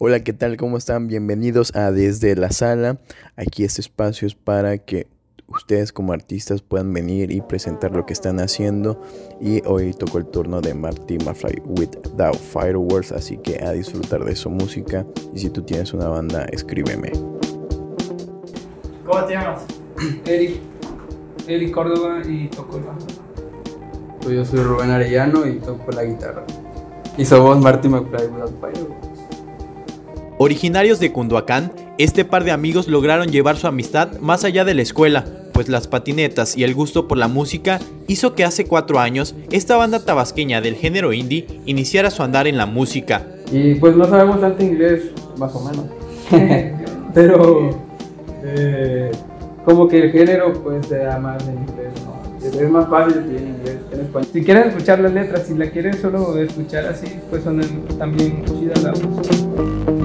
Hola, ¿qué tal? ¿Cómo están? Bienvenidos a Desde la Sala. Aquí este espacio es para que ustedes como artistas puedan venir y presentar lo que están haciendo. Y hoy tocó el turno de Marty McFly with The Fireworks, así que a disfrutar de su música. Y si tú tienes una banda, escríbeme. ¿Cómo te llamas? Eric, Eric Córdoba y toco el bajo. Pues yo soy Rubén Arellano y toco la guitarra. Y somos Marty McFly Without Fireworks. Originarios de Cunduacán, este par de amigos lograron llevar su amistad más allá de la escuela, pues las patinetas y el gusto por la música hizo que hace cuatro años esta banda tabasqueña del género indie iniciara su andar en la música. Y pues no sabemos tanto inglés, más o menos. Pero eh, como que el género pues se da más en inglés. Es más fácil en inglés que en español. Si quieren escuchar las letras, si la quieren solo escuchar así, pues son también chidas la voz.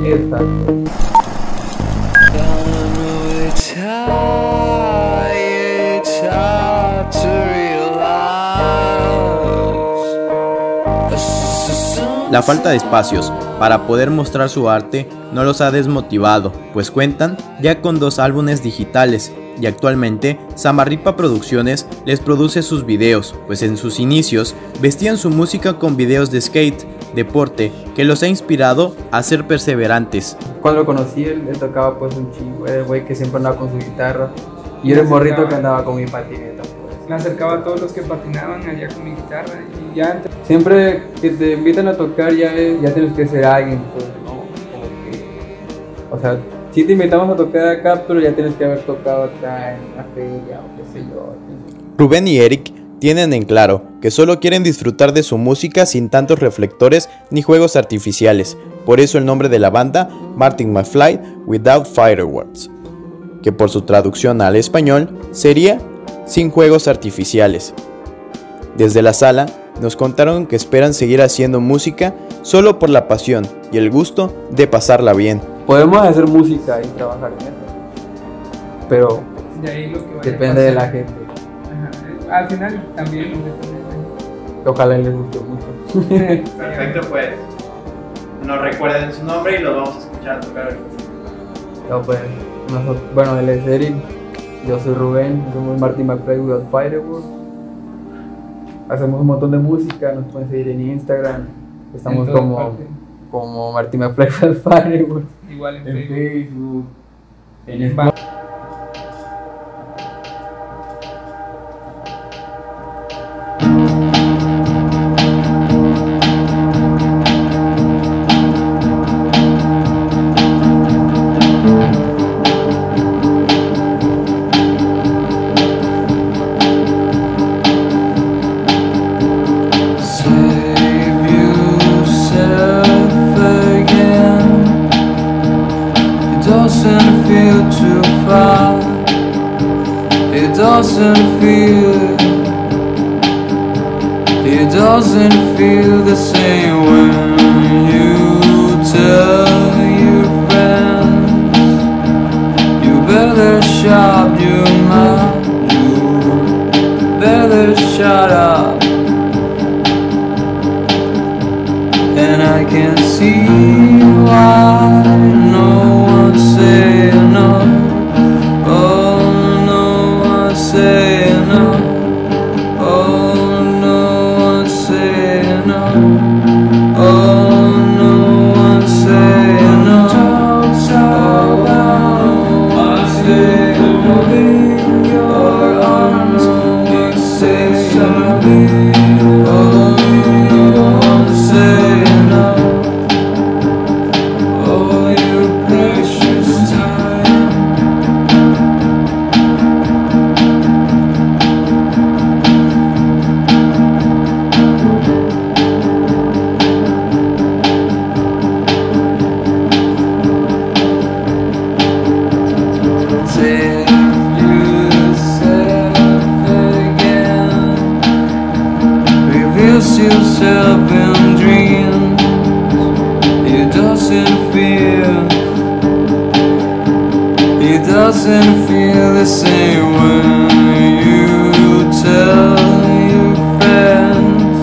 Exacto. La falta de espacios para poder mostrar su arte no los ha desmotivado, pues cuentan ya con dos álbumes digitales y actualmente Samarripa Producciones les produce sus videos, pues en sus inicios vestían su música con videos de skate, deporte, que los ha inspirado a ser perseverantes. Cuando lo conocí, él, él tocaba pues un chingo, era el güey que siempre andaba con su guitarra. Y era el morrito que andaba con mi patineta. Pues. Me acercaba a todos los que patinaban allá con mi guitarra y ya Siempre que te invitan a tocar ya, ya tienes que ser alguien, pues, ¿no? Como que- o sea, sí te invitamos a tocar acá, pero ya tienes que haber tocado acá en la feria o qué sé yo. Rubén y Eric tienen en claro que solo quieren disfrutar de su música sin tantos reflectores ni juegos artificiales, por eso el nombre de la banda, Martin McFly Without Fireworks, que por su traducción al español sería Sin Juegos Artificiales. Desde la sala nos contaron que esperan seguir haciendo música solo por la pasión y el gusto de pasarla bien. Podemos hacer música y trabajar en eso, pero de ahí lo que vaya depende de la gente. Ajá. Al final también depende de Ojalá les guste mucho. la gente. Perfecto, pues. Nos recuerden su nombre y los vamos a escuchar tocar. No, pues, nosotros- bueno, él es Eric, yo soy Rubén, somos Martin McFly Without Fireworks. Hacemos un montón de música, nos pueden seguir en Instagram. Estamos En como. Como Martin McFly Fireworks. Igual en En Facebook. Facebook, en Va- doesn't feel too far. It doesn't feel. It doesn't feel the same when you yourself in dreams. He doesn't feel He doesn't feel the same when you tell your friends.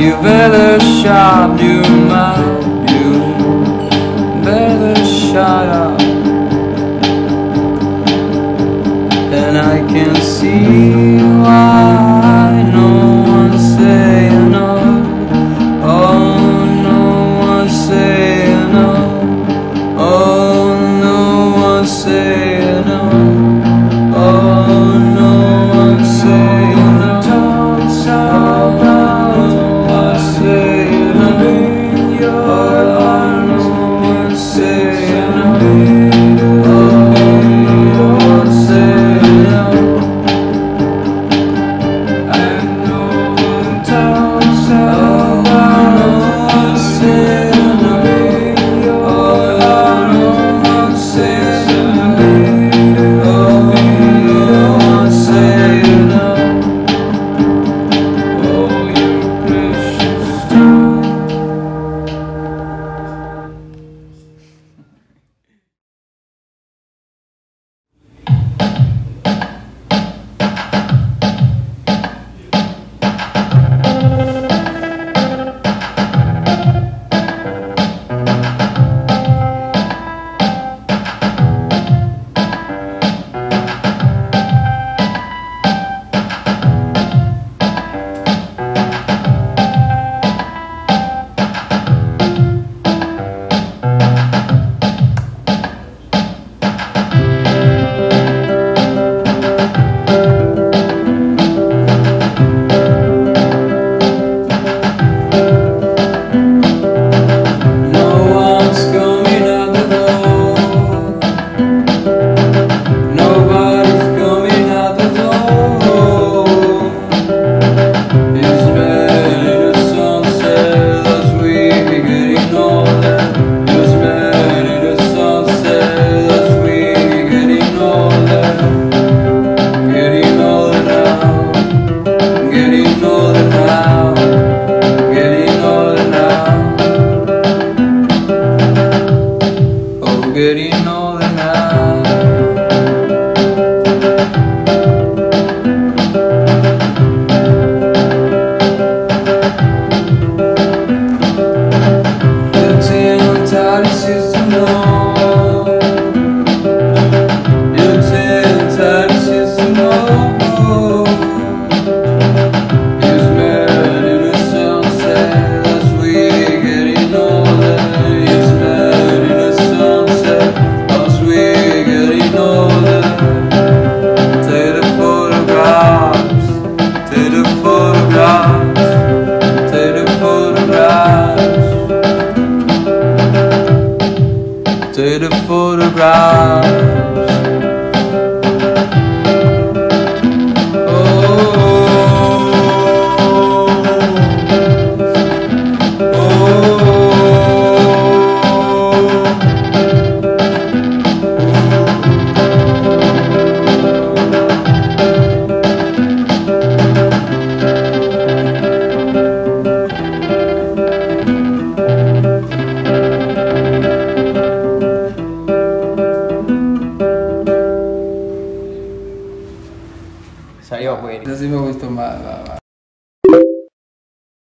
You better shut your mouth You better shut up. And I can see why